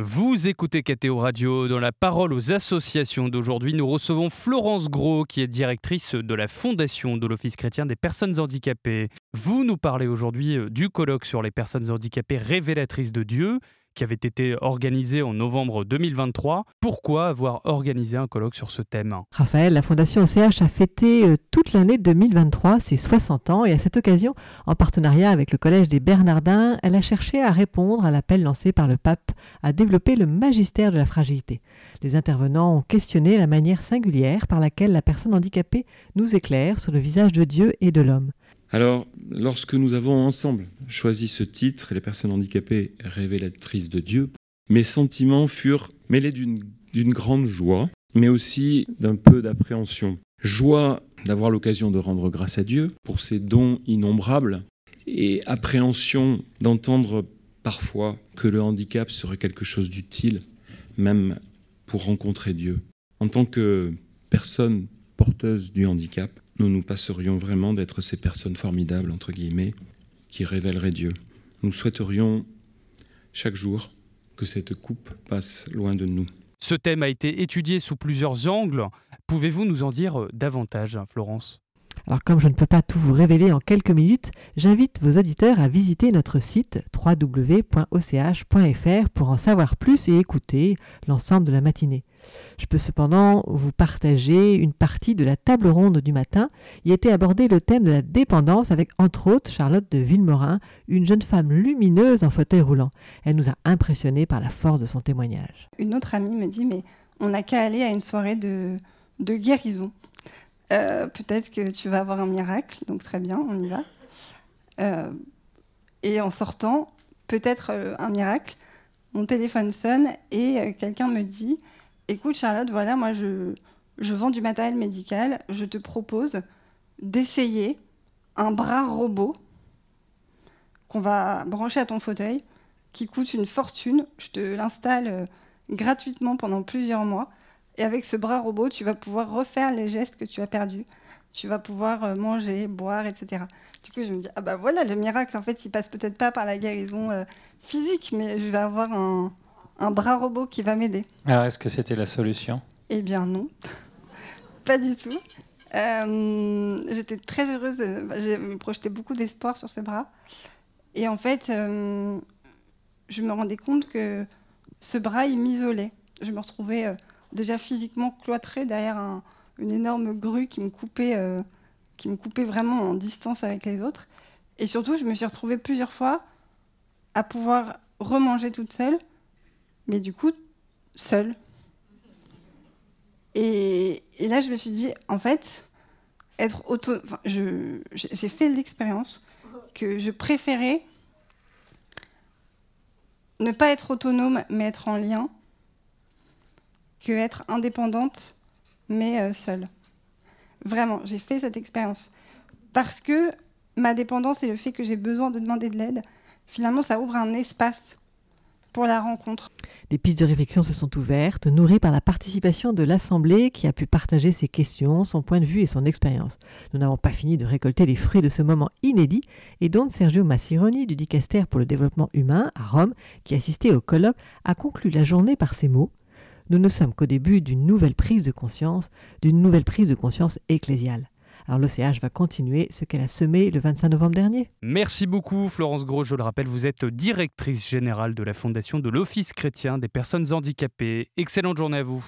Vous écoutez KTO Radio. Dans la parole aux associations d'aujourd'hui, nous recevons Florence Gros, qui est directrice de la fondation de l'Office chrétien des personnes handicapées. Vous nous parlez aujourd'hui euh, du colloque sur les personnes handicapées révélatrices de Dieu qui avait été organisé en novembre 2023. Pourquoi avoir organisé un colloque sur ce thème? Raphaël, la Fondation OCH a fêté euh, toute l'année 2023 ses 60 ans et à cette occasion, en partenariat avec le Collège des Bernardins, elle a cherché à répondre à l'appel lancé par le pape à développer le magistère de la fragilité. Les intervenants ont questionné la manière singulière par laquelle la personne handicapée nous éclaire sur le visage de Dieu et de l'homme. Alors, lorsque nous avons ensemble choisi ce titre, Les personnes handicapées révélatrices de Dieu, mes sentiments furent mêlés d'une grande joie, mais aussi d'un peu d'appréhension. Joie d'avoir l'occasion de rendre grâce à Dieu pour ses dons innombrables, et appréhension d'entendre parfois que le handicap serait quelque chose d'utile, même pour rencontrer Dieu. En tant que personne porteuse du handicap, nous nous passerions vraiment d'être ces personnes formidables, entre guillemets, qui révéleraient Dieu. Nous souhaiterions chaque jour que cette coupe passe loin de nous. Ce thème a été étudié sous plusieurs angles. Pouvez-vous nous en dire euh, davantage, Florence? Alors comme je ne peux pas tout vous révéler en quelques minutes, j'invite vos auditeurs à visiter notre site www.och.fr pour en savoir plus et écouter l'ensemble de la matinée. Je peux cependant vous partager une partie de la table ronde du matin. Il était abordé le thème de la dépendance avec entre autres Charlotte de Villemorin, une jeune femme lumineuse en fauteuil roulant. Elle nous a impressionnés par la force de son témoignage. Une autre amie me dit mais on n'a qu'à aller à une soirée de guérison. Euh, peut-être que tu vas avoir un miracle, donc très bien, on y va. Euh, et en sortant, peut-être euh, un miracle, mon téléphone sonne et quelqu'un me dit Écoute, Charlotte, voilà, moi je, je vends du matériel médical, je te propose d'essayer un bras robot qu'on va brancher à ton fauteuil, qui coûte une fortune. Je te l'installe gratuitement pendant plusieurs mois. Et avec ce bras robot, tu vas pouvoir refaire les gestes que tu as perdus. Tu vas pouvoir euh, manger, boire, etc. Du coup, je me dis, ah bah voilà, le miracle, en fait, il passe peut-être pas par la guérison euh, physique, mais je vais avoir un, un bras robot qui va m'aider. Alors, est-ce que c'était la solution? Eh bien, non. pas du tout. Euh, j'étais très heureuse. Bah, j'ai projeté beaucoup d'espoir sur ce bras. Et en fait, je me rendais compte que ce bras, il m'isolait. Je me retrouvais déjà physiquement cloîtré derrière une énorme grue qui me coupait, euh, qui me coupait vraiment en distance avec les autres. Et surtout, je me suis retrouvée plusieurs fois à pouvoir remanger toute seule, mais du coup, seule. Et, là, je me suis dit, en fait, être auto... j'ai fait l'expérience que je préférais ne pas être autonome, mais être en lien que être indépendante, mais euh, seule. Vraiment, j'ai fait cette expérience. Parce que ma dépendance et le fait que j'ai besoin de demander de l'aide, finalement, ça ouvre un espace pour la rencontre. Des pistes de réflexion se sont ouvertes, nourries par la participation de l'Assemblée qui a pu partager ses questions, son point de vue et son expérience. Nous n'avons pas fini de récolter les fruits de ce moment inédit et dont Sergio Massironi du Dicaster pour le développement humain à Rome, qui assistait au colloque, a conclu la journée par ces mots nous ne sommes qu'au début d'une nouvelle prise de conscience, d'une nouvelle prise de conscience ecclésiale. Alors l'OCH va continuer ce qu'elle a semé le 25 novembre dernier. Merci beaucoup Florence Gros, je le rappelle, vous êtes directrice générale de la fondation de l'Office chrétien des personnes handicapées. Excellente journée à vous.